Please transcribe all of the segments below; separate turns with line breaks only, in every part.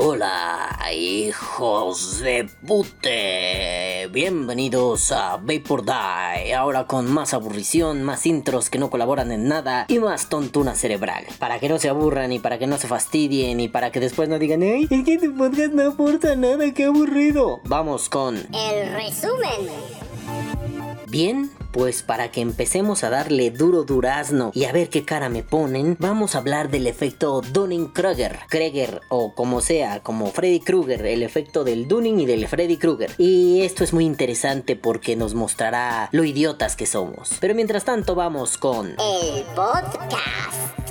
Hola, hijos de pute. Bienvenidos a Vapor Die. Ahora con más aburrición, más intros que no colaboran en nada y más tontuna cerebral. Para que no se aburran y para que no se fastidien y para que después no digan, ¡Ey! Es que tu podcast no aporta nada, qué aburrido. Vamos con.
El resumen.
Bien, pues para que empecemos a darle duro durazno y a ver qué cara me ponen, vamos a hablar del efecto Dunning-Kruger, Kreger o como sea, como Freddy Krueger, el efecto del Dunning y del Freddy Krueger. Y esto es muy interesante porque nos mostrará lo idiotas que somos. Pero mientras tanto vamos con
El podcast.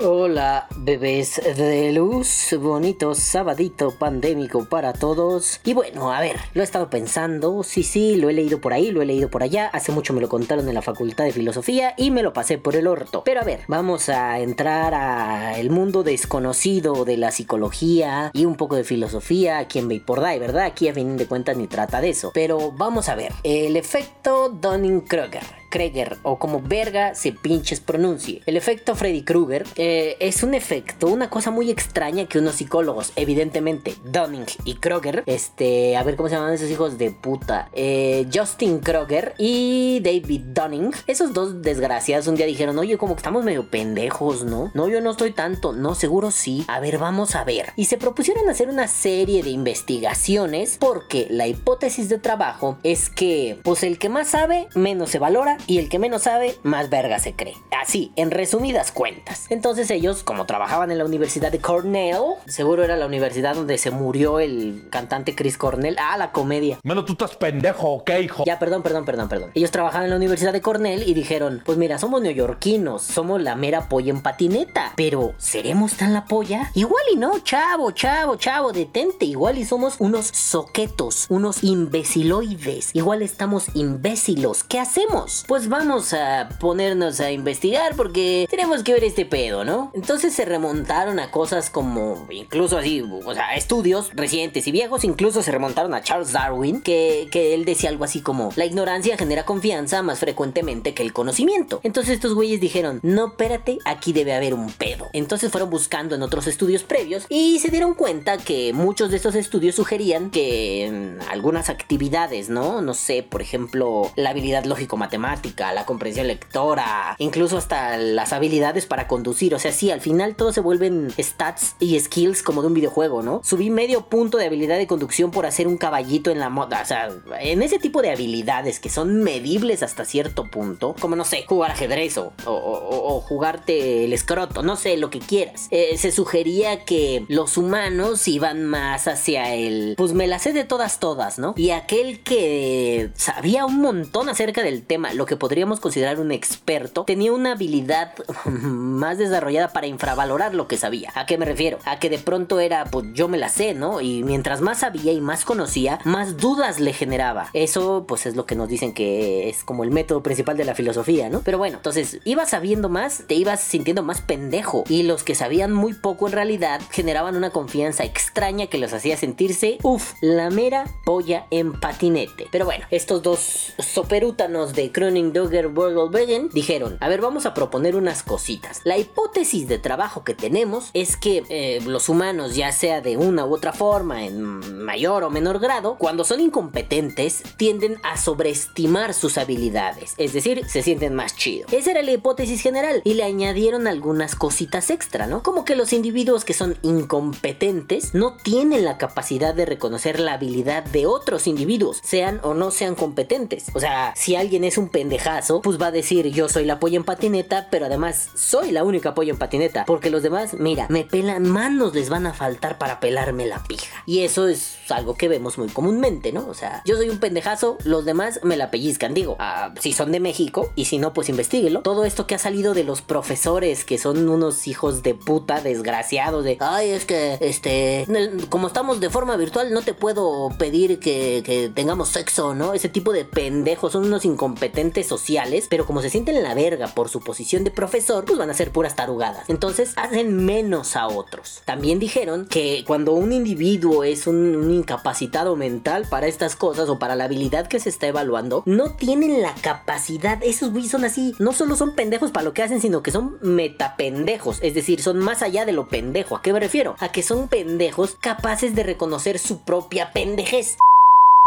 Hola, bebés de luz, bonito sabadito pandémico para todos. Y bueno, a ver, lo he estado pensando, sí, sí, lo he leído por ahí, lo he leído por allá, hace mucho me lo contaron en la Facultad de Filosofía y me lo pasé por el orto. Pero a ver, vamos a entrar a el mundo desconocido de la psicología y un poco de filosofía aquí en Vapor ¿verdad? Aquí a fin de cuentas ni trata de eso. Pero vamos a ver, el efecto Dunning-Kruger. Kreger o como verga se pinches pronuncie. El efecto Freddy Krueger eh, es un efecto, una cosa muy extraña que unos psicólogos, evidentemente Dunning y Kroger, este, a ver cómo se llaman esos hijos de puta, eh, Justin Kroger y David Dunning, esos dos desgraciados un día dijeron, oye, como que estamos medio pendejos, ¿no? No, yo no estoy tanto, no, seguro sí. A ver, vamos a ver. Y se propusieron hacer una serie de investigaciones porque la hipótesis de trabajo es que, pues el que más sabe, menos se valora y el que menos sabe, más verga se cree. Así, en resumidas cuentas. Entonces ellos, como trabajaban en la Universidad de Cornell, seguro era la universidad donde se murió el cantante Chris Cornell. Ah, la comedia.
Bueno, tú estás pendejo, ¿ok, hijo?
Ya, perdón, perdón, perdón, perdón. Ellos trabajaban en la Universidad de Cornell y dijeron, pues mira, somos neoyorquinos, somos la mera polla en patineta. Pero, ¿seremos tan la polla? Igual y no, chavo, chavo, chavo, detente. Igual y somos unos soquetos, unos imbeciloides. Igual estamos imbécilos. ¿Qué hacemos? Pues vamos a ponernos a investigar porque tenemos que ver este pedo, ¿no? Entonces se remontaron a cosas como, incluso así, o sea, estudios recientes y viejos, incluso se remontaron a Charles Darwin, que, que él decía algo así como, la ignorancia genera confianza más frecuentemente que el conocimiento. Entonces estos güeyes dijeron, no, espérate, aquí debe haber un pedo. Entonces fueron buscando en otros estudios previos y se dieron cuenta que muchos de estos estudios sugerían que en algunas actividades, ¿no? No sé, por ejemplo, la habilidad lógico-matemática, la comprensión lectora, incluso hasta las habilidades para conducir. O sea, sí, al final todo se vuelven stats y skills como de un videojuego, ¿no? Subí medio punto de habilidad de conducción por hacer un caballito en la moda. O sea, en ese tipo de habilidades que son medibles hasta cierto punto, como no sé, jugar ajedrez o, o- jugarte el escroto, no sé, lo que quieras. Eh, se sugería que los humanos iban más hacia el, pues me la sé de todas, todas, ¿no? Y aquel que sabía un montón acerca del tema, lo que podríamos considerar un experto, tenía una habilidad más desarrollada para infravalorar lo que sabía. ¿A qué me refiero? A que de pronto era, pues yo me la sé, ¿no? Y mientras más sabía y más conocía, más dudas le generaba. Eso, pues es lo que nos dicen que es como el método principal de la filosofía, ¿no? Pero bueno, entonces, ibas sabiendo más, te ibas sintiendo más pendejo. Y los que sabían muy poco en realidad generaban una confianza extraña que los hacía sentirse, uff, la mera polla en patinete. Pero bueno, estos dos soperútanos de Kroning Dogger Borgelbegen dijeron, a ver, vamos a proponer unas cositas. La hipótesis de trabajo que tenemos es que eh, los humanos, ya sea de una u otra forma, en mayor o menor grado, cuando son incompetentes, tienden a sobreestimar sus habilidades. Es decir, se sienten más chido. Esa era la hipótesis general y le añadieron algunas cositas extra, ¿no? Como que los individuos que son incompetentes no tienen la capacidad de reconocer la habilidad de otros individuos, sean o no sean competentes. O sea, si alguien es un pendejazo, pues va a decir yo soy la polla en patineta, pero además soy la única polla en patineta, porque los demás, mira, me pelan manos les van a faltar para pelarme la pija. Y eso es algo que vemos muy comúnmente, ¿no? O sea, yo soy un pendejazo, los demás me la pellizcan, digo, ah, si son de México y si no, pues investiguelo. Todo esto que ha salido de los profesores que son unos hijos de puta desgraciados de, ay, es que, este, como estamos de forma virtual, no te puedo pedir que tengamos sexo, ¿no? Ese tipo de pendejos son unos incompetentes sociales, pero como se sienten en la verga por su posición de profesor, pues van a ser puras tarugadas. Entonces hacen menos a otros. También dijeron que cuando un individuo es un, un incapacitado mental para estas cosas o para la habilidad que se está evaluando, no tienen la capacidad. Esos güeyes son así. No solo son pendejos para lo que hacen, sino que son metapendejos. Es decir, son más allá de lo pendejo. ¿A qué me refiero? A que son pendejos capaces de reconocer su propia pendejez.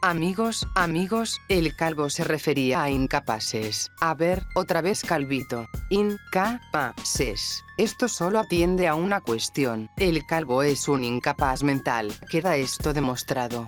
Amigos, amigos, el calvo se refería a incapaces. A ver, otra vez calvito. Incapaces. Esto solo atiende a una cuestión. El calvo es un incapaz mental. Queda esto demostrado.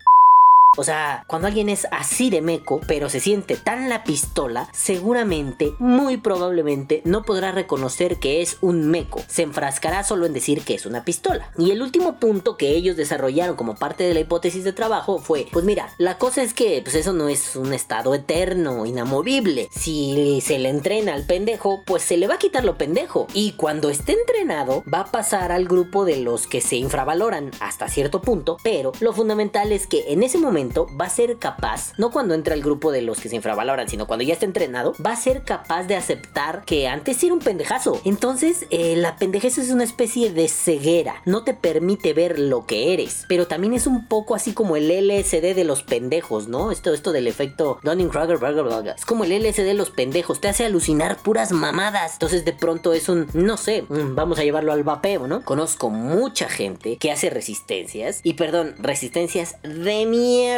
O sea, cuando alguien es así de meco, pero se siente tan la pistola, seguramente, muy probablemente, no podrá reconocer que es un meco. Se enfrascará solo en decir que es una pistola. Y el último punto que ellos desarrollaron como parte de la hipótesis de trabajo fue, pues mira, la cosa es que pues eso no es un estado eterno, inamovible. Si se le entrena al pendejo, pues se le va a quitar lo pendejo. Y cuando esté entrenado, va a pasar al grupo de los que se infravaloran hasta cierto punto, pero lo fundamental es que en ese momento va a ser capaz, no cuando entra al grupo de los que se infravaloran, sino cuando ya está entrenado, va a ser capaz de aceptar que antes era un pendejazo. Entonces, eh, la pendejez es una especie de ceguera, no te permite ver lo que eres, pero también es un poco así como el LSD de los pendejos, ¿no? Esto, esto del efecto Dunning-Kruger, es como el LSD de los pendejos, te hace alucinar puras mamadas. Entonces, de pronto es un, no sé, vamos a llevarlo al vapeo, ¿no? Conozco mucha gente que hace resistencias, y perdón, resistencias de mierda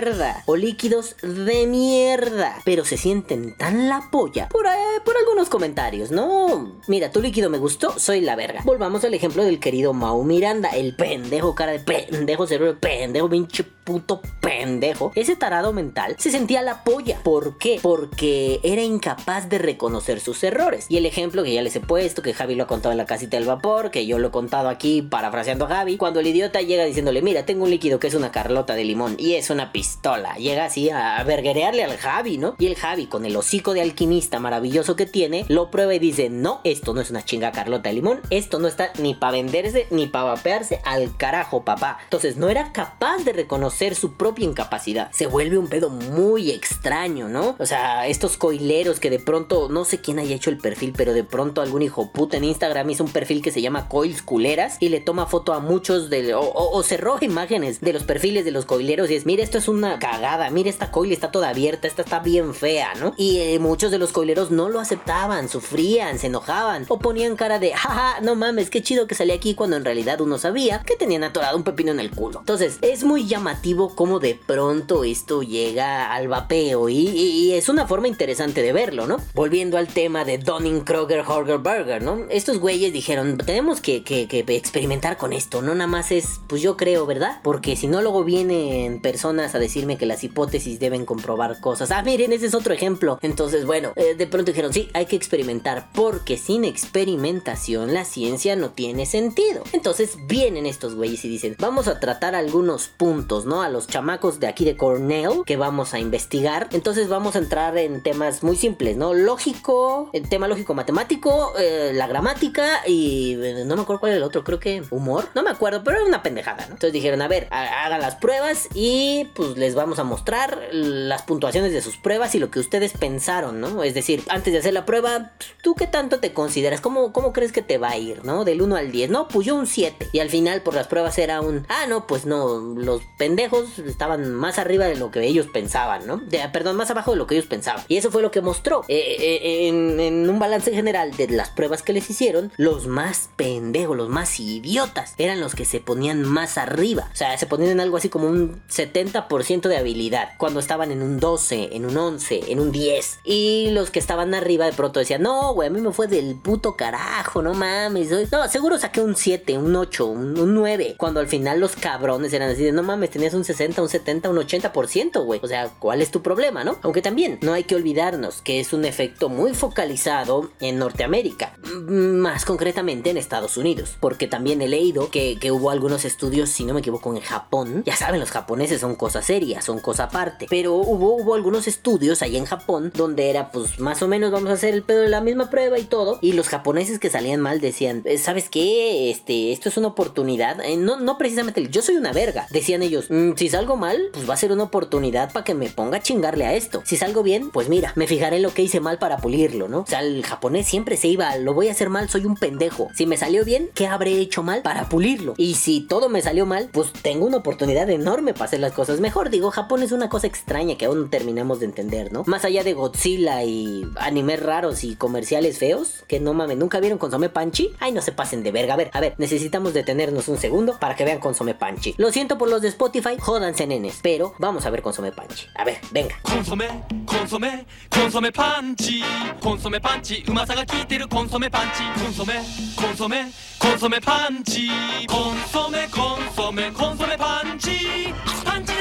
o líquidos de mierda, pero se sienten tan la polla por, eh, por algunos comentarios, ¿no? Mira, tu líquido me gustó, soy la verga. Volvamos al ejemplo del querido Mau Miranda, el pendejo cara de pendejo, cerebro pendejo, pinche puto pendejo. Ese tarado mental se sentía la polla. ¿Por qué? Porque era incapaz de reconocer sus errores. Y el ejemplo que ya les he puesto, que Javi lo ha contado en la casita del vapor, que yo lo he contado aquí parafraseando a Javi, cuando el idiota llega diciéndole, mira, tengo un líquido que es una carlota de limón y es una pistola. Llega así a verguerearle al Javi, ¿no? Y el Javi, con el hocico de alquimista maravilloso que tiene, lo prueba y dice, no, esto no es una chinga carlota de limón, esto no está ni para venderse ni para vapearse al carajo, papá. Entonces no era capaz de reconocer su propia incapacidad. Se vuelve un pedo muy extraño, ¿no? O sea, estos coileros que de pronto, no sé quién haya hecho el perfil, pero de pronto algún hijo puta en Instagram hizo un perfil que se llama Coils Culeras y le toma foto a muchos de, o, o, se roba imágenes de los perfiles de los coileros y es, mira, esto es una cagada, mira, esta coil está toda abierta, esta está bien fea, ¿no? Y eh, muchos de los coileros no lo aceptaban, sufrían, se enojaban o ponían cara de, jaja, no mames, qué chido que salí aquí cuando en realidad uno sabía que tenían atorado un pepino en el culo. Entonces, es muy llamativo cómo de pronto esto llega al vapeo y, es una forma interesante de verlo, ¿no? Volviendo al tema de Donning, Kroger, Horger, Burger, ¿no? Estos güeyes dijeron, tenemos que, experimentar con esto, no nada más es, pues yo creo, ¿verdad? Porque si no luego vienen personas a decirme que las hipótesis deben comprobar cosas. Ah, miren, ese es otro ejemplo. Entonces, bueno, eh, de pronto dijeron, sí, hay que experimentar porque sin experimentación la ciencia no tiene sentido. Entonces vienen estos güeyes y dicen, vamos a tratar algunos puntos, ¿no? A los chamacos de aquí de Cornell que vamos a investigar. Entonces vamos a entrar en temas muy simples, ¿no? Lógico, el tema lógico matemático, eh, la gramática y eh, no me acuerdo cuál era el otro, creo que humor, no me acuerdo, pero era una pendejada. Entonces dijeron, a ver, hagan las pruebas y pues les vamos a mostrar las puntuaciones de sus pruebas y lo que ustedes pensaron, ¿no? Es decir, antes de hacer la prueba, ¿tú qué tanto te consideras? ¿Cómo, cómo crees que te va a ir, ¿no? Del 1 al 10, ¿no? Pues yo un 7. Y al final por las pruebas era un, ah, no, pues no, los pendejos estaban más arriba de lo que ellos pensaban, ¿no? perdón, más abajo de lo que ellos pensaban. Y eso fue lo que mostró. Eh, eh, en, un balance general de las pruebas que les hicieron, los más pendejos, los más idiotas, eran los que se ponían más arriba. O sea, se ponían en algo así como un 70% de habilidad. Cuando estaban en un 12, en un 11, en un 10. Y los que estaban arriba de pronto decían, no, güey, a mí me fue del puto carajo, no mames. No, seguro saqué un 7, un 8, un, un 9. Cuando al final los cabrones eran así de, no mames, tenías un 60, un 70, un 80%, güey. O sea, ¿cuál es tu problema, no? Aunque también no hay que olvidarnos que es un efecto muy focalizado en Norteamérica, más concretamente en Estados Unidos, porque también he leído que, hubo algunos estudios, si no me equivoco, en Japón. Ya saben, los japoneses son cosa seria, son cosa aparte, pero hubo, hubo algunos estudios ahí en Japón donde era, pues, más o menos vamos a hacer el pedo de la misma prueba y todo, y los japoneses que salían mal decían, ¿sabes qué? Este, esto es una oportunidad, eh, no, no precisamente, yo soy una verga, decían ellos, mm, mm, si salgo mal, pues va a ser una oportunidad para que me ponga a chingarle a esto. Si salgo bien, pues mira, me fijaré en lo que hice mal para pulirlo, ¿no? O sea, el japonés siempre se iba, lo voy a hacer mal, soy un pendejo. Si me salió bien, ¿qué habré hecho mal para pulirlo? Y si todo me salió mal, pues tengo una oportunidad enorme para hacer las cosas mejor. Digo, Japón es una cosa extraña que aún no terminamos de entender, ¿no? Más allá de Godzilla y animes raros y comerciales feos, que no mames, nunca vieron Consome Panchi. Ay, no se pasen de verga. A ver, a ver, necesitamos detenernos un segundo para que vean Consome Panchi. Lo siento por los de Spotify, Spotify, jódanse nenes, pero vamos a ver Consome Panchi. A ver, venga.
Consome, consome, consome panchi. Consome panchi, umasa ga kiteru consome panchi. Consome, consome, consome panchi. Consome, consome, consome panchi. Panchi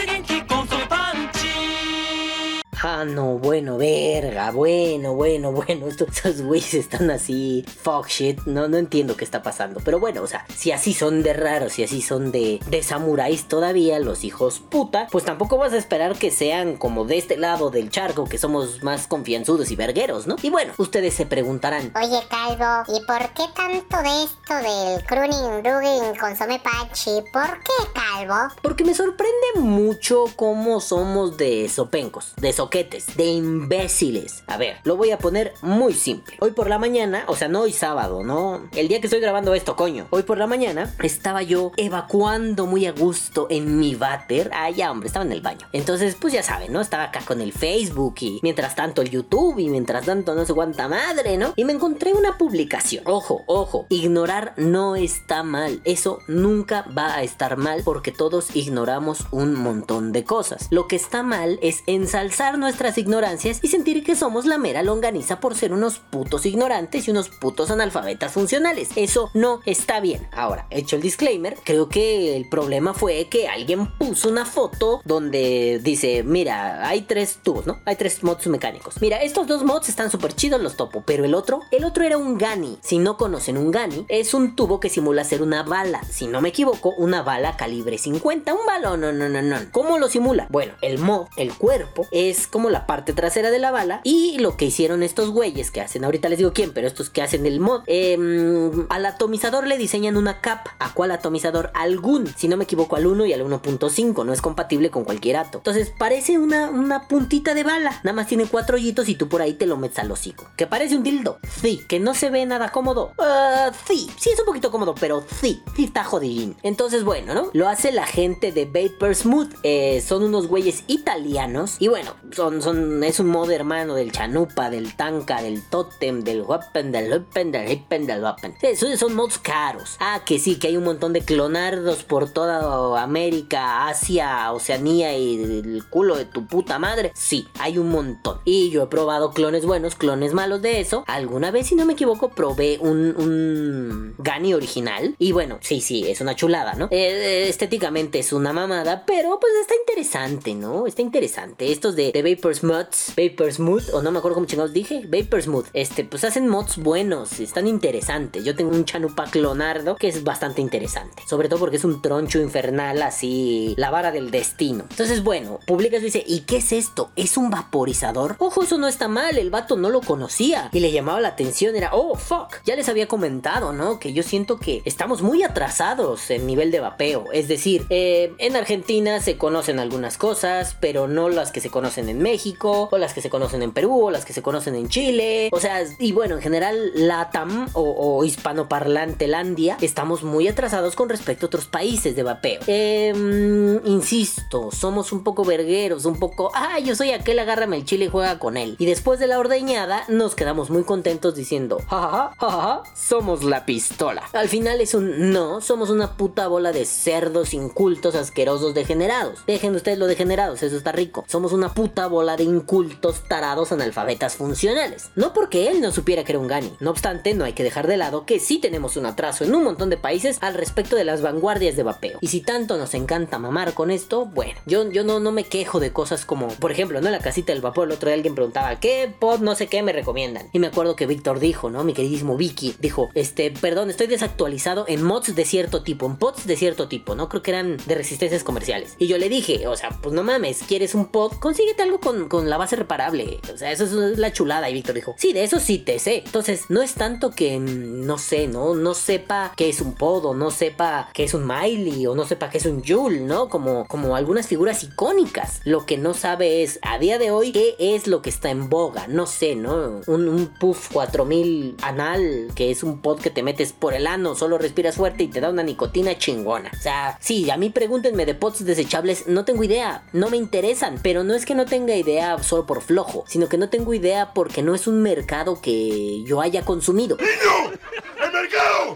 Ah, no, bueno, verga, bueno, bueno, bueno, estos, estos güeyes están así, fuck shit, no, no entiendo qué está pasando, pero bueno, o sea, si así son de raros, si así son de, de samuráis todavía, los hijos puta, pues tampoco vas a esperar que sean como de este lado del charco, que somos más confianzudos y vergueros, ¿no? Y bueno, ustedes se preguntarán,
Oye, Calvo, ¿y por qué tanto de esto del Kruning Rugging Consome Pachi? ¿Por qué, Calvo?
Porque me sorprende mucho cómo somos de sopencos, de de imbéciles. A ver, lo voy a poner muy simple. Hoy por la mañana, o sea, no hoy sábado, no. El día que estoy grabando esto, coño. Hoy por la mañana estaba yo evacuando muy a gusto en mi váter. Ah, ya, hombre, estaba en el baño. Entonces, pues ya saben, ¿no? Estaba acá con el Facebook y mientras tanto el YouTube y mientras tanto no sé cuánta madre, ¿no? Y me encontré una publicación. Ojo, ojo, ignorar no está mal. Eso nunca va a estar mal porque todos ignoramos un montón de cosas. Lo que está mal es ensalzar nuestras ignorancias y sentir que somos la mera longaniza por ser unos putos ignorantes y unos putos analfabetas funcionales. Eso no está bien. Ahora, hecho el disclaimer, creo que el problema fue que alguien puso una foto donde dice, mira, hay tres tubos, ¿no? Hay tres mods mecánicos. Mira, estos dos mods están súper chidos, los topo, pero el otro, el otro era un Gani. Si no conocen un Gani, es un tubo que simula ser una bala. Si no me equivoco, una bala calibre 50, un balón, no, no, no, no. ¿Cómo lo simula? Bueno, el mod, el cuerpo, es como la parte trasera de la bala y lo que hicieron estos güeyes que hacen, ahorita les digo quién, pero estos que hacen el mod, em, al atomizador le diseñan una cap. ¿A cuál atomizador? Algún, si no me equivoco, al 1 y al 1.5, no es compatible con cualquier ato. Entonces parece una, una puntita de bala, nada más tiene cuatro hoyitos y tú por ahí te lo metes al hocico. ¿Que parece un dildo? Sí. ¿Que no se ve nada cómodo? Ah, sí, sí es un poquito cómodo, pero sí, sí está jodidín. Entonces, bueno, ¿no? Lo hace la gente de Vapor Smooth. Eh, son unos güeyes italianos. Y bueno, son, son, es un mod hermano del Chanupa, del Tanka, del Totem, del Weapon, del Weapon, del Weapon, del Weapon. Sí, son, mods caros. Ah, que sí, que hay un montón de clonardos por toda América, Asia, Oceanía y el culo de tu puta madre. Sí, hay un montón. Y yo he probado clones buenos, clones malos de eso. Alguna vez, si no me equivoco, probé un, un Gani original. Y bueno, sí, sí, es una chulada, ¿no? Eh, estéticamente es una mamada, pero pues está interesante, ¿no? Está interesante. Estos de Vapor Smooth, Vapor Smooth, o no me acuerdo cómo chingados dije, Vapor Smooth. Este, pues hacen mods buenos, están interesantes. Yo tengo un Chanupa clonardo que es bastante interesante. Sobre todo porque es un troncho infernal así, la vara del destino. Entonces, bueno, publicas y dice, ¿y qué es esto? ¿Es un vaporizador? Ojo, eso no está mal, el vato no lo conocía y le llamaba la atención, era, oh, fuck. Ya les había comentado, ¿no? Que yo siento que estamos muy atrasados en nivel de vapeo. Es decir, eh, en Argentina se conocen algunas cosas, pero no las que se conocen en México, o las que se conocen en Perú, o las que se conocen en Chile. O sea, y bueno, en general, LATAM o, o hispanoparlante Landia, estamos muy atrasados con respecto a otros países de vapeo. Em, insisto, somos un poco vergueros, un poco, ah, yo soy aquel, agárrame el chile y juega con él. Y después de la ordeñada, nos quedamos muy contentos diciendo, jajaja, jajaja, somos la pistola. Al final es un no, somos una puta bola de cerdos incultos, asquerosos, degenerados. Dejen ustedes lo degenerados, eso está rico. Somos una puta bola de incultos, tarados, analfabetas funcionales. No porque él no supiera que era un Gani. No obstante, no hay que dejar de lado que sí tenemos un atraso en un montón de países al respecto de las vanguardias de vapeo. Y si tanto nos encanta mamar con esto, bueno, yo, yo no, no me quejo de cosas como, por ejemplo, ¿no? La casita del vapor, el otro día alguien preguntaba, ¿qué pod no sé qué me recomiendan? Y me acuerdo que Víctor dijo, ¿no? Mi queridísimo Vicky, dijo, este, perdón, estoy desactualizado en mods de cierto tipo, en pods de cierto tipo, ¿no? Creo que eran de resistencias comerciales. Y yo le dije, o sea, pues no mames, ¿quieres un pod? Consíguete algo con, con la base reparable. O sea, eso es la chulada. Y Víctor dijo, sí, de eso sí te sé. Entonces, no es tanto que, mm, no sé, ¿no? No sepa qué es un podo, no sepa qué es un Miley o no sepa qué es un Joule, ¿no? Como, como algunas figuras icónicas. Lo que no sabe es, a día de hoy, qué es lo que está en boga. No sé, ¿no? Un, un Puff 4000 anal, que es un pod que te metes por el ano, solo respiras fuerte y te da una nicotina chingona. O sea, sí, a mí pregúntenme de pods desechables, no tengo idea, no me interesan, pero no es que no tenga idea solo por flojo, sino que no tengo idea porque no es un mercado que yo haya consumido.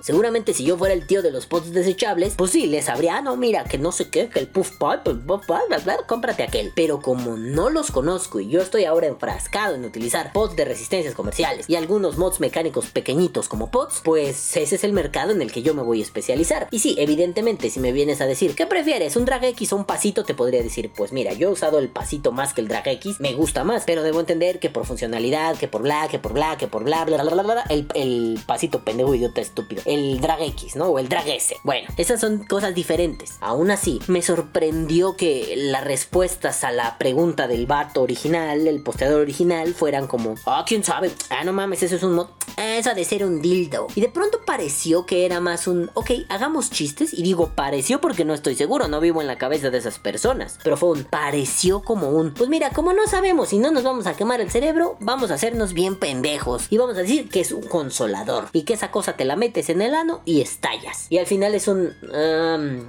Seguramente si yo fuera el tío de los pots desechables, pues sí, les sabría, ah, no, mira, que no sé qué, que el puff pot, pues, bla, bla, bla, cómprate aquel. Pero como no los conozco y yo estoy ahora enfrascado en utilizar pods de resistencias comerciales y algunos mods mecánicos pequeñitos como pods, pues ese es el mercado en el que yo me voy a especializar. Y sí, evidentemente, si me vienes a decir, ¿qué prefieres? ¿Un drag X o un pasito? Te podría decir, pues mira, yo he usado el pasito más que el drag X, me gusta más, pero debo entender que por funcionalidad, que por bla, que por bla, que por bla, bla, bla, bla, bla, el, el pasito pendejo estúpido, el drag X, ¿no? O el drag S. Bueno, esas son cosas diferentes. Aún así, me sorprendió que las respuestas a la pregunta del vato original, el posteador original, fueran como, ah, quién sabe, ah, no mames, eso es un mod, eso ha de ser un dildo. Y de pronto pareció que era más un, ok, hagamos chistes. Y digo, pareció porque no estoy seguro, no vivo en la cabeza de esas personas. Pero fue un, pareció como un, pues mira, como no sabemos y no nos vamos a quemar el cerebro, vamos a hacernos bien pendejos. Y vamos a decir que es un consolador. Y que esa cosa te la metes en el ano y estallas. Y al final es un,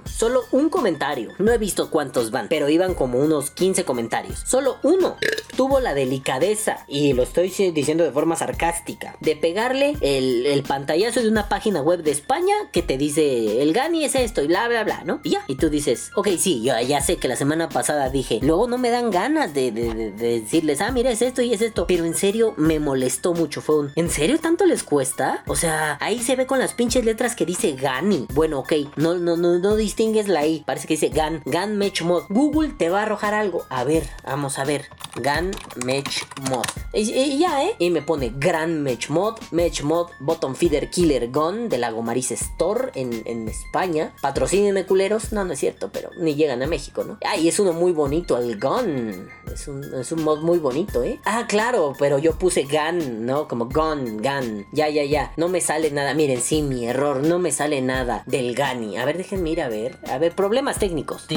solo un comentario. No he visto cuántos van, pero iban como unos 15 comentarios. Solo uno tuvo la delicadeza, y lo estoy diciendo de forma sarcástica, de pegarle el, pantallazo de una página web de España que te dice el Gani es esto y bla bla bla, ¿no? Y ya. Y tú dices, ok, sí, yo ya sé que la semana pasada dije, luego no me dan ganas de, de- de- de decirles, ah, mira, es esto y es esto. Pero en serio me molestó mucho. Fue un, ¿en serio tanto les cuesta? O sea, ahí se ve con las pinches letras que dice Gani. Bueno, ok, no, no, no, distingues la I. Parece que dice Gan, Gan Match Mod. Google te va a arrojar algo. A ver, vamos a ver. Gan Match Mod. Y, ya, ¿eh? Y me pone Gran Match Mod, Match Mod, Bottom Feeder Killer Gun de la Gomariz Store en, en España. Patrocínenme culeros. No, no es cierto, pero ni llegan a México, ¿no? Ah, y es uno muy bonito, el Gun. Es un, es un mod muy bonito, ¿eh? Ah, claro, pero yo puse Gun, ¿no? Como Gun, Gun. Ya, ya, ya. No me sale nada. Miren, sí, mi error. No me sale nada del Gani. A ver, déjenme ir a ver. A ver, problemas técnicos.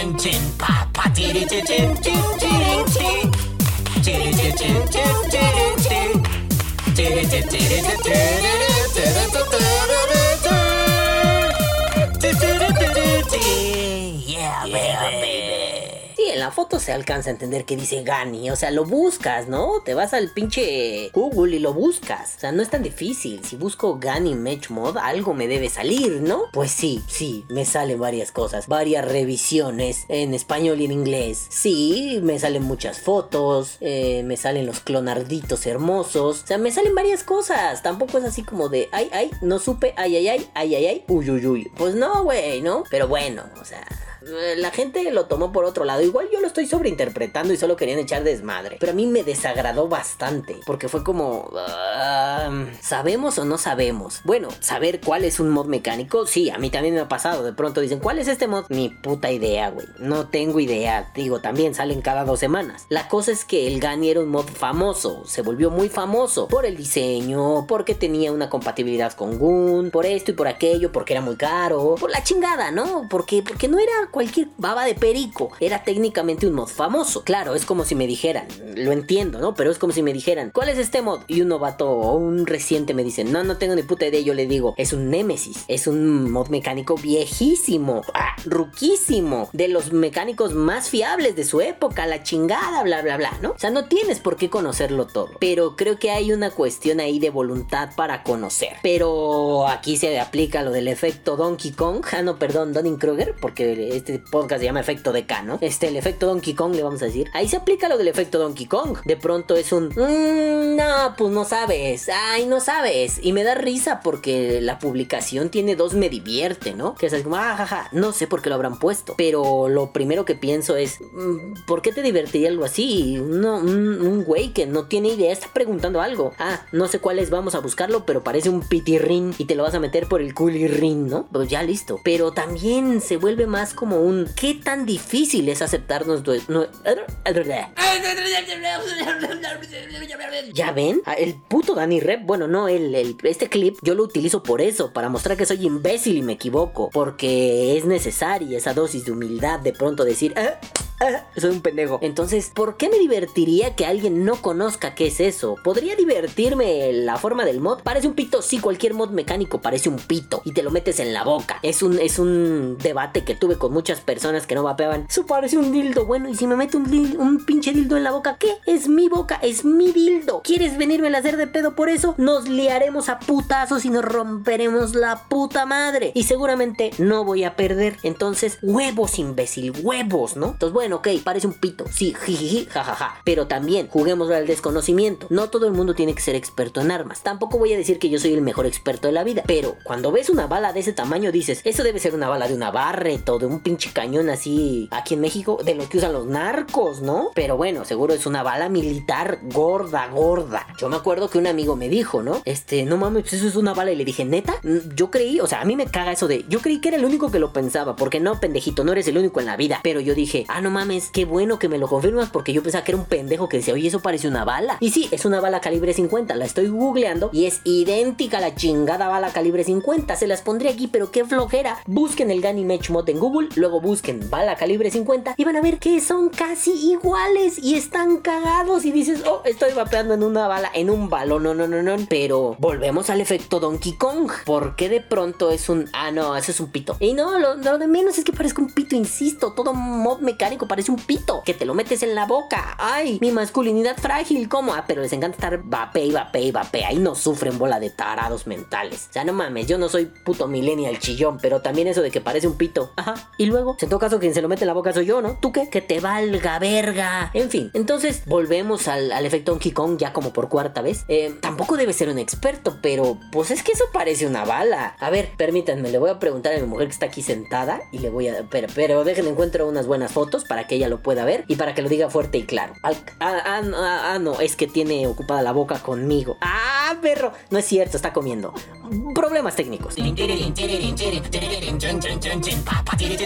chin chin pa pa dee dee chin chin chin chin chin chin chin chin chin chin chin chin chin chin chin chin chin la foto se alcanza a entender que dice Gani. O sea, lo buscas, ¿no? Te vas al pinche Google y lo buscas. O sea, no es tan difícil. Si busco Gani Match Mod, algo me debe salir, ¿no? Pues sí, sí, me salen varias cosas. Varias revisiones en español y en inglés. Sí, me salen muchas fotos. eh, me salen los clonarditos hermosos. O sea, me salen varias cosas. Tampoco es así como de, ay, ay, no supe, ay, ay, ay, ay, ay, ay, uy, uy, uy. Pues no, güey, ¿no? Pero bueno, o sea la gente lo tomó por otro lado. Igual yo lo estoy sobreinterpretando y solo querían echar desmadre. Pero a mí me desagradó bastante. Porque fue como... ah, ¿Sabemos o no sabemos? Bueno, saber cuál es un mod mecánico, sí, a mí también me ha pasado. De pronto dicen, ¿cuál es este mod? Ni puta idea, güey. No tengo idea. Digo, también salen cada dos semanas. La cosa es que el Gani era un mod famoso. Se volvió muy famoso. Por el diseño, porque tenía una compatibilidad con Goon, por esto y por aquello, porque era muy caro. Por la chingada, ¿no? Porque, porque no era cualquier baba de perico. Era técnicamente un mod famoso. Claro, es como si me dijeran, lo entiendo, ¿no? Pero es como si me dijeran, ¿cuál es este mod? Y un novato o un reciente me dice, no, no tengo ni puta idea. Yo le digo, es un Nemesis. Es un mod mecánico viejísimo, ah, ruquísimo. De los mecánicos más fiables de su época, la chingada, bla, bla, bla, ¿no? O sea, no tienes por qué conocerlo todo. Pero creo que hay una cuestión ahí de voluntad para conocer. Pero aquí se aplica lo del efecto Donkey Kong. Ah, no, perdón, Donning Kruger, porque este podcast se llama efecto de K, ¿no? Este, el efecto Donkey Kong, le vamos a decir. Ahí se aplica lo del efecto Donkey Kong. De pronto es un, "Mm, no, pues no sabes. Ay, no sabes. Y me da risa porque la publicación tiene dos me divierte, ¿no? Que es así como, ah, jaja, no sé por qué lo habrán puesto. Pero lo primero que pienso es, mm, ¿por qué te divertiría algo así? No, un, güey que no tiene idea está preguntando algo. Ah, no sé cuál es, vamos a buscarlo, pero parece un pitirrín y te lo vas a meter por el culirrín, ¿no? Pues ya listo. Pero también se vuelve más como un ¿qué tan difícil es aceptarnos? nue- ¿Ya ven? Ah, El puto Danny Rep, bueno, no, el- este clip yo lo utilizo por eso, para mostrar que soy imbécil y me equivoco, porque es necesaria esa dosis de humildad de pronto decir, "Ah, ah, soy un pendejo. Entonces, ¿por qué me divertiría que alguien no conozca qué es eso? ¿Podría divertirme la forma del mod? Parece un pito, sí, cualquier mod mecánico parece un pito y te lo metes en la boca. Es un, es un debate que tuve con muchas personas que no vapeaban. Eso parece un dildo, bueno, y si me meto un, pinche dildo en la boca, ¿qué? Es mi boca, es mi dildo. ¿Quieres venirme a hacer de pedo por eso? Nos liaremos a putazos y nos romperemos la puta madre. Y seguramente no voy a perder. Entonces, huevos, imbécil, huevos, ¿no? Entonces, bueno, ok, parece un pito. Sí, jijiji, jajaja. Pero también, juguemos al desconocimiento. No todo el mundo tiene que ser experto en armas. Tampoco voy a decir que yo soy el mejor experto de la vida. Pero cuando ves una bala de ese tamaño, dices, eso debe ser una bala de una Barrett o de un pinche cañón así aquí en México, de lo que usan los narcos, ¿no? Pero bueno, seguro es una bala militar gorda, gorda. Yo me acuerdo que un amigo me dijo, ¿no? Este, no mames, pues eso es una bala. Y le dije, neta, yo creí, o sea, a mí me caga eso de, yo creí que era el único que lo pensaba, porque no, pendejito, no eres el único en la vida. Pero yo dije, ah, no mames, qué bueno que me lo confirmas, porque yo pensaba que era un pendejo que decía, oye, eso parece una bala. Y sí, es una bala calibre 50, la estoy googleando y es idéntica a la chingada bala calibre 50. Se las pondré aquí, pero qué flojera. Busquen el Ganimage Mod en Google, luego busquen bala calibre 50 y van a ver que son casi iguales y están cagados. Y dices, oh, estoy vapeando en una bala, en un balón, no, no, no, no. Pero volvemos al efecto Donkey Kong. porque de pronto es un, ah, no, eso es un pito? Y no, lo, lo de menos es que parezca un pito, insisto. Todo mod mecánico parece un pito, que te lo metes en la boca. Ay, mi masculinidad frágil, ¿cómo? Ah, pero les encanta estar vape y vape y vape. Ahí no sufren bola de tarados mentales. O sea, no mames, yo no soy puto millennial chillón, pero también eso de que parece un pito. Ajá. Luego, en todo caso, quien se lo mete en la boca soy yo, ¿no? ¿Tú qué? Que te valga verga. En fin, entonces volvemos al, al efecto Donkey Kong ya como por cuarta vez. Eh, tampoco debe ser un experto, pero pues es que eso parece una bala. A ver, permítanme, le voy a preguntar a mi mujer que está aquí sentada y le voy a... Pero, pero déjenme encuentro unas buenas fotos para que ella lo pueda ver y para que lo diga fuerte y claro. Ah, ah, ah, ah, no, es que tiene ocupada la boca conmigo. Ah, perro. No es cierto, está comiendo. Problemas técnicos.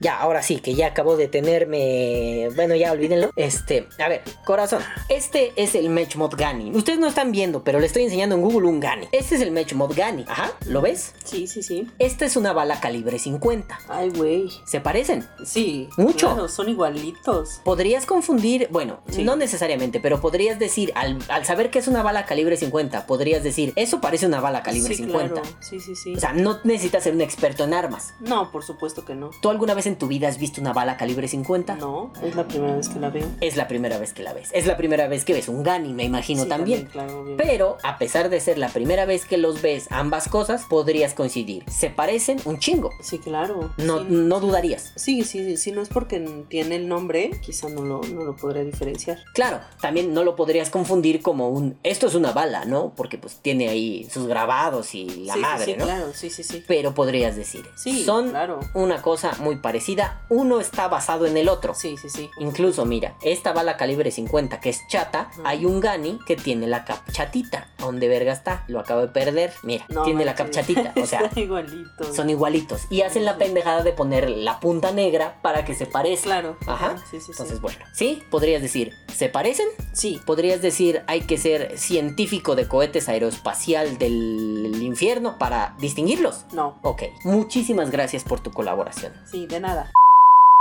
Ya, ahora sí, que ya acabo de tenerme. Bueno, ya olvídenlo. Este, a ver, corazón. Este es el Match Mod Gani. Ustedes no están viendo, pero le estoy enseñando en Google un Gani. Este es el Match Mod Gani. Ajá, ¿lo ves?
Sí, sí, sí.
Esta es una bala calibre 50.
Ay, güey.
¿Se parecen?
Sí.
Mucho.
Claro, son igualitos.
Podrías confundir, bueno,
Sí.
no necesariamente, pero podrías decir, al, al saber que es una bala calibre 50, podrías decir, eso parece una bala calibre
sí,
50.
claro. Sí, sí, sí.
O sea, no necesitas ser un experto en armas.
no, por supuesto que no.
¿Tú alguna vez en tu vida has visto una bala calibre 50?
No, es la primera vez que la veo.
Es la primera vez que la ves. Es la primera vez que ves un Gani, me imagino
Sí,
también.
claro.
Pero, a pesar de ser la primera vez que los ves ambas cosas, podrías coincidir. Se parecen un chingo.
Sí, claro.
No,
Sí.
no dudarías.
Sí, sí, sí, no es porque tiene el nombre, quizá no lo, no lo podré diferenciar.
Claro, también no lo podrías confundir como un... Esto es una bala, ¿no? Porque pues tiene ahí sus grabados y la
sí,
madre,
sí, sí,
¿no?
claro, sí, sí, sí.
Pero podrías decir.
Sí,
Son
claro.
una cosa muy parecida. Uno está basado en el otro.
Sí, sí, sí.
Incluso, mira, esta bala calibre 50 que es chata, hay un Gani que tiene la capchatita. ¿A dónde verga está? Lo acabo de perder. Mira,
No
tiene la
manches.
capchatita. O sea, son igualitos. Y hacen la pendejada de poner la punta negra para que se parezca.
Claro.
Ajá.
Sí, sí, sí.
Entonces, bueno, sí, podrías decir, ¿se parecen?
Sí.
Podrías decir, hay que ser científico de cohetes aeroespacial del infierno para distinguirlos.
No.
Ok, muchísimas gracias por tu colaboración.
Sí, de nada.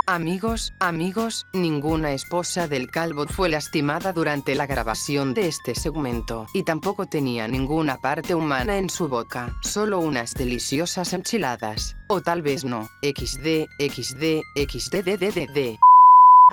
Amigos, amigos, ninguna esposa del calvo fue lastimada durante la grabación de este segmento, y tampoco tenía ninguna parte humana en su boca, solo unas deliciosas enchiladas. O tal vez no. XD, XD, XDDDD.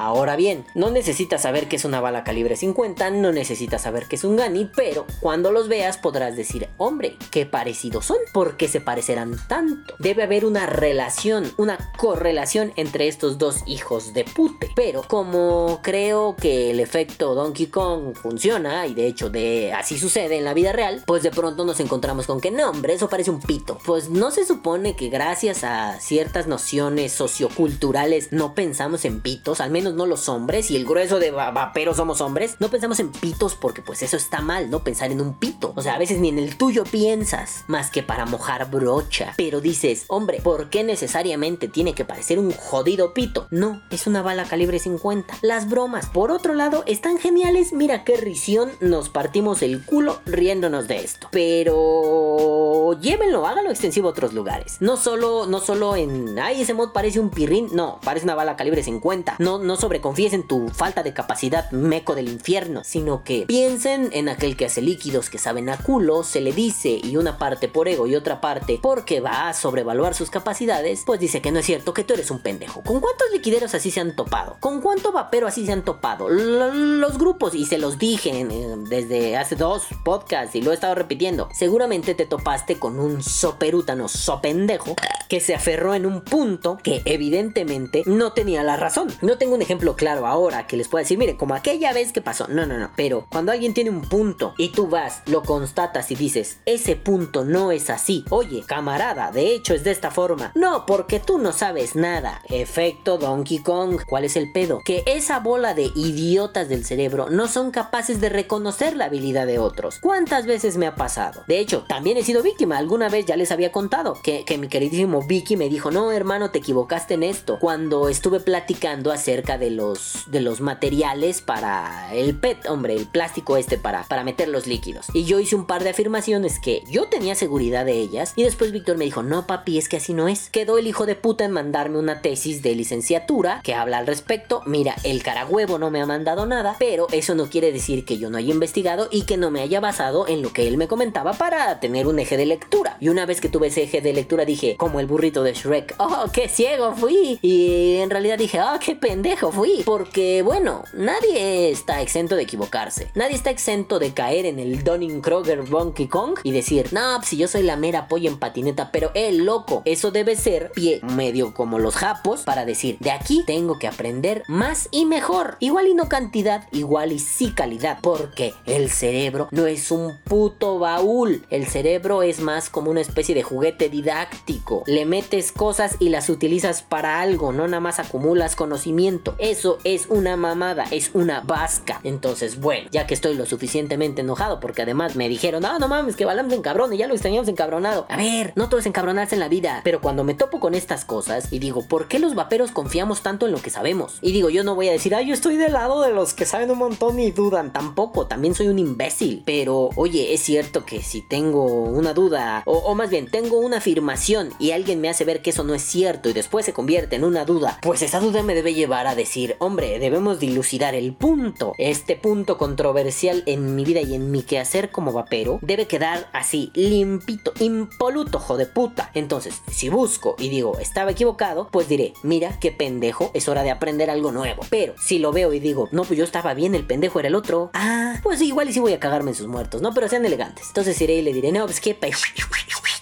Ahora bien, no necesitas saber que es una bala calibre 50, no necesitas saber que es un Gani, pero cuando los veas podrás decir, hombre, qué parecidos son, ¿por qué se parecerán tanto? Debe haber una relación, una correlación entre estos dos hijos de pute. Pero como creo que el efecto Donkey Kong funciona, y de hecho de así sucede en la vida real, pues de pronto nos encontramos con que no, hombre, eso parece un pito. Pues no se supone que gracias a ciertas nociones socioculturales no pensamos en pitos, al menos no los hombres, y el grueso de va- vaperos somos hombres, no pensamos en pitos porque pues eso está mal, ¿no? Pensar en un pito. O sea, a veces ni en el tuyo piensas, más que para mojar brocha. Pero dices, hombre, ¿por qué necesariamente tiene que parecer un jodido pito? No, es una bala calibre 50. Las bromas, por otro lado, están geniales. Mira qué risión nos partimos el culo riéndonos de esto. Pero llévenlo, háganlo extensivo a otros lugares. No solo, no solo en, ay, ese mod parece un pirrín. No, parece una bala calibre 50. No, no sobreconfíes en tu falta de capacidad meco del infierno, sino que piensen en aquel que hace líquidos que saben a culo, se le dice y una parte por ego y otra parte porque va a sobrevaluar sus capacidades, pues dice que no es cierto, que tú eres un pendejo. ¿Con cuántos liquideros así se han topado? ¿Con cuánto vapero así se han topado? Los grupos, y se los dije desde hace dos podcasts y lo he estado repitiendo, seguramente te topaste con un soperútano sopendejo que se aferró en un punto que evidentemente no tenía la razón. No tengo ejemplo claro ahora que les pueda decir, mire, como aquella vez que pasó. No, no, no. Pero cuando alguien tiene un punto y tú vas, lo constatas y dices, ese punto no es así. Oye, camarada, de hecho es de esta forma. No, porque tú no sabes nada. Efecto Donkey Kong. ¿Cuál es el pedo? Que esa bola de idiotas del cerebro no son capaces de reconocer la habilidad de otros. ¿Cuántas veces me ha pasado? De hecho, también he sido víctima. Alguna vez ya les había contado que, que mi queridísimo Vicky me dijo, no hermano, te equivocaste en esto. Cuando estuve platicando acerca de los, de los materiales para el PET, hombre, el plástico este para, para meter los líquidos. Y yo hice un par de afirmaciones que yo tenía seguridad de ellas. Y después Víctor me dijo, no papi, es que así no es. Quedó el hijo de puta en mandarme una tesis de licenciatura que habla al respecto. Mira, el caragüevo no me ha mandado nada, pero eso no quiere decir que yo no haya investigado y que no me haya basado en lo que él me comentaba para tener un eje de lectura. Y una vez que tuve ese eje de lectura dije, como el burrito de Shrek, oh, qué ciego fui. Y en realidad dije, oh, qué pendejo fui. Porque bueno, nadie está exento de equivocarse. Nadie está exento de caer en el Donning-Kroger Donkey Kong y decir, no, pues, si yo soy la mera polla en patineta, pero el loco, eso debe ser pie medio como los japos para decir, de aquí tengo que aprender más y mejor. Igual y no cantidad, igual y sí calidad, porque el cerebro no es un puto baúl. El cerebro es más como una especie de juguete didáctico. Le metes cosas y las utilizas para algo, no nada más acumulas conocimiento. Eso es una mamada, es una vasca. Entonces, bueno, ya que estoy lo suficientemente enojado, porque además me dijeron, no, no mames, que Balam se encabrone, ya lo extrañamos encabronado. A ver, no todo es encabronarse en la vida, pero cuando me topo con estas cosas y digo, ¿por qué los vaperos confiamos tanto en lo que sabemos? Y digo, yo no voy a decir, ay, yo estoy del lado de los que saben un montón y dudan. Tampoco, también soy un imbécil. Pero, oye, es cierto que si tengo una duda, o, o más bien, tengo una afirmación y alguien me hace ver que eso no es cierto y después se convierte en una duda, pues esa duda me debe llevar a decir, hombre, debemos dilucidar el punto. Este punto controversial en mi vida y en mi quehacer como vapero debe quedar así, limpito, impoluto, hijo de puta. Entonces, si busco y digo, estaba equivocado, pues diré, mira, qué pendejo, es hora de aprender algo nuevo. Pero si lo veo y digo, no, pues yo estaba bien, el pendejo era el otro, ah, pues igual y sí voy a cagarme en sus muertos, ¿no? Pero sean elegantes. Entonces iré y le diré, no, pues qué pe...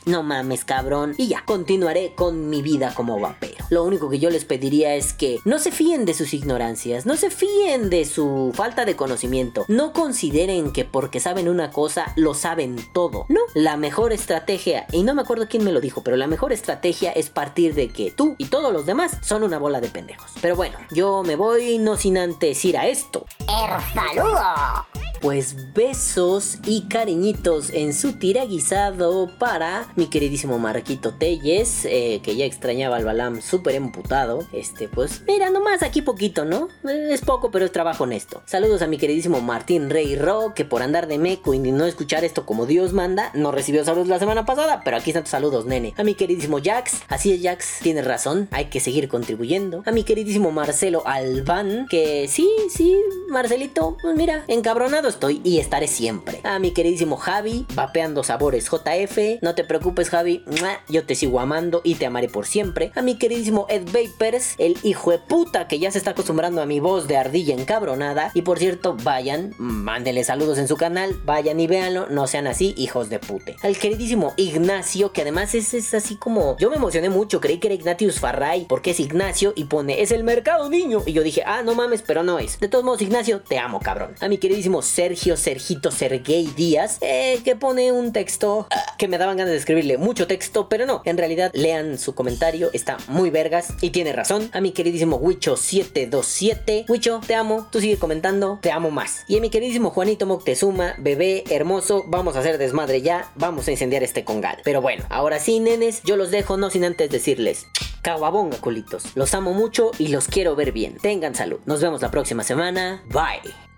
No mames, cabrón. Y ya, continuaré con mi vida como vapero. Lo único que yo les pediría es que no se fíen de sus ignorancias, no se fíen de su falta de conocimiento, no consideren que porque saben una cosa lo saben todo. No, la mejor estrategia, y no me acuerdo quién me lo dijo, pero la mejor estrategia es partir de que tú y todos los demás son una bola de pendejos. Pero bueno, yo me voy no sin antes ir a esto.
¡El saludo!
Pues besos y cariñitos en su tira guisado para mi queridísimo Marquito Telles, eh, que ya extrañaba al Balam súper emputado. Este, pues, mira, nomás aquí poquito, ¿no? Eh, Es poco, pero es trabajo honesto. Saludos a mi queridísimo Martín Rey Ro, que por andar de meco y no escuchar esto como Dios manda, no recibió saludos la semana pasada, pero aquí están tus saludos, nene. A mi queridísimo Jax, así es, Jax, tienes razón, hay que seguir contribuyendo. A mi queridísimo Marcelo Albán, que sí, sí, Marcelito, pues mira, encabronado estoy y estaré siempre. A mi queridísimo Javi, vapeando sabores JF, no te preocupes Javi, yo te sigo amando y te amaré por siempre. A mi queridísimo Ed Vapers, el hijo de puta que ya se está acostumbrando a mi voz de ardilla encabronada. Y por cierto, vayan, mándenle saludos en su canal, vayan y véanlo, no sean así, hijos de pute. Al queridísimo Ignacio, que además es, es así como... Yo me emocioné mucho, creí que era Ignatius Farray, porque es Ignacio y pone, es el mercado niño. Y yo dije, ah, no mames, pero no es. De todos modos, Ignacio, te amo, cabrón. A mi queridísimo Sergio Sergito Sergey Díaz, eh, que pone un texto ah, que me daban ganas de escribirle mucho texto, pero no, en realidad lean su comentario, está muy vergas y tiene razón. A mi queridísimo Wicho727, Wicho, te amo, tú sigue comentando, te amo más. Y a mi queridísimo Juanito Moctezuma, bebé hermoso, vamos a hacer desmadre ya, vamos a incendiar este congal. Pero bueno, ahora sí, nenes, yo los dejo, no sin antes decirles, caguabonga, culitos. Los amo mucho y los quiero ver bien. Tengan salud. Nos vemos la próxima semana. Bye.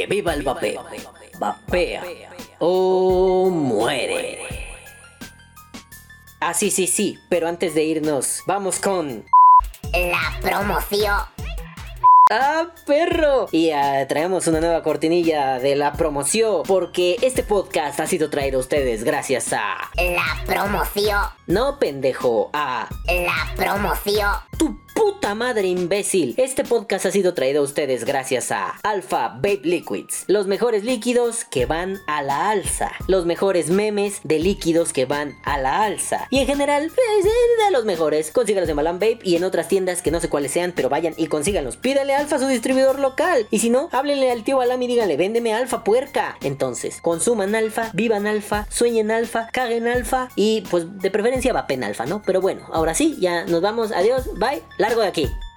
Que viva el vapeo. Vapea. O muere. Ah, sí, sí, sí. Pero antes de irnos, vamos con...
La promoción.
¡Ah, perro! Y ah, traemos una nueva cortinilla de la promoción, porque este podcast ha sido traído a ustedes gracias a...
La promoción.
No, pendejo, a...
La promoción.
¡Tu puta madre imbécil! Este podcast ha sido traído a ustedes gracias a Alpha Vape Liquids, los mejores líquidos que van a la alza, los mejores memes de líquidos que van a la alza, y en general, pues, eh, de los mejores. Consíganlos en Malan Vape y en otras tiendas que no sé cuáles sean, pero vayan y consíganlos. Pídale Alfa a su distribuidor local, y si no, háblenle al tío Alam y díganle, véndeme Alfa puerca. Entonces, consuman Alfa, vivan Alfa, sueñen Alfa, caguen Alfa, y pues de preferencia vapen Alfa, ¿no? Pero bueno, ahora sí, ya nos vamos, adiós, bye, largo de aquí.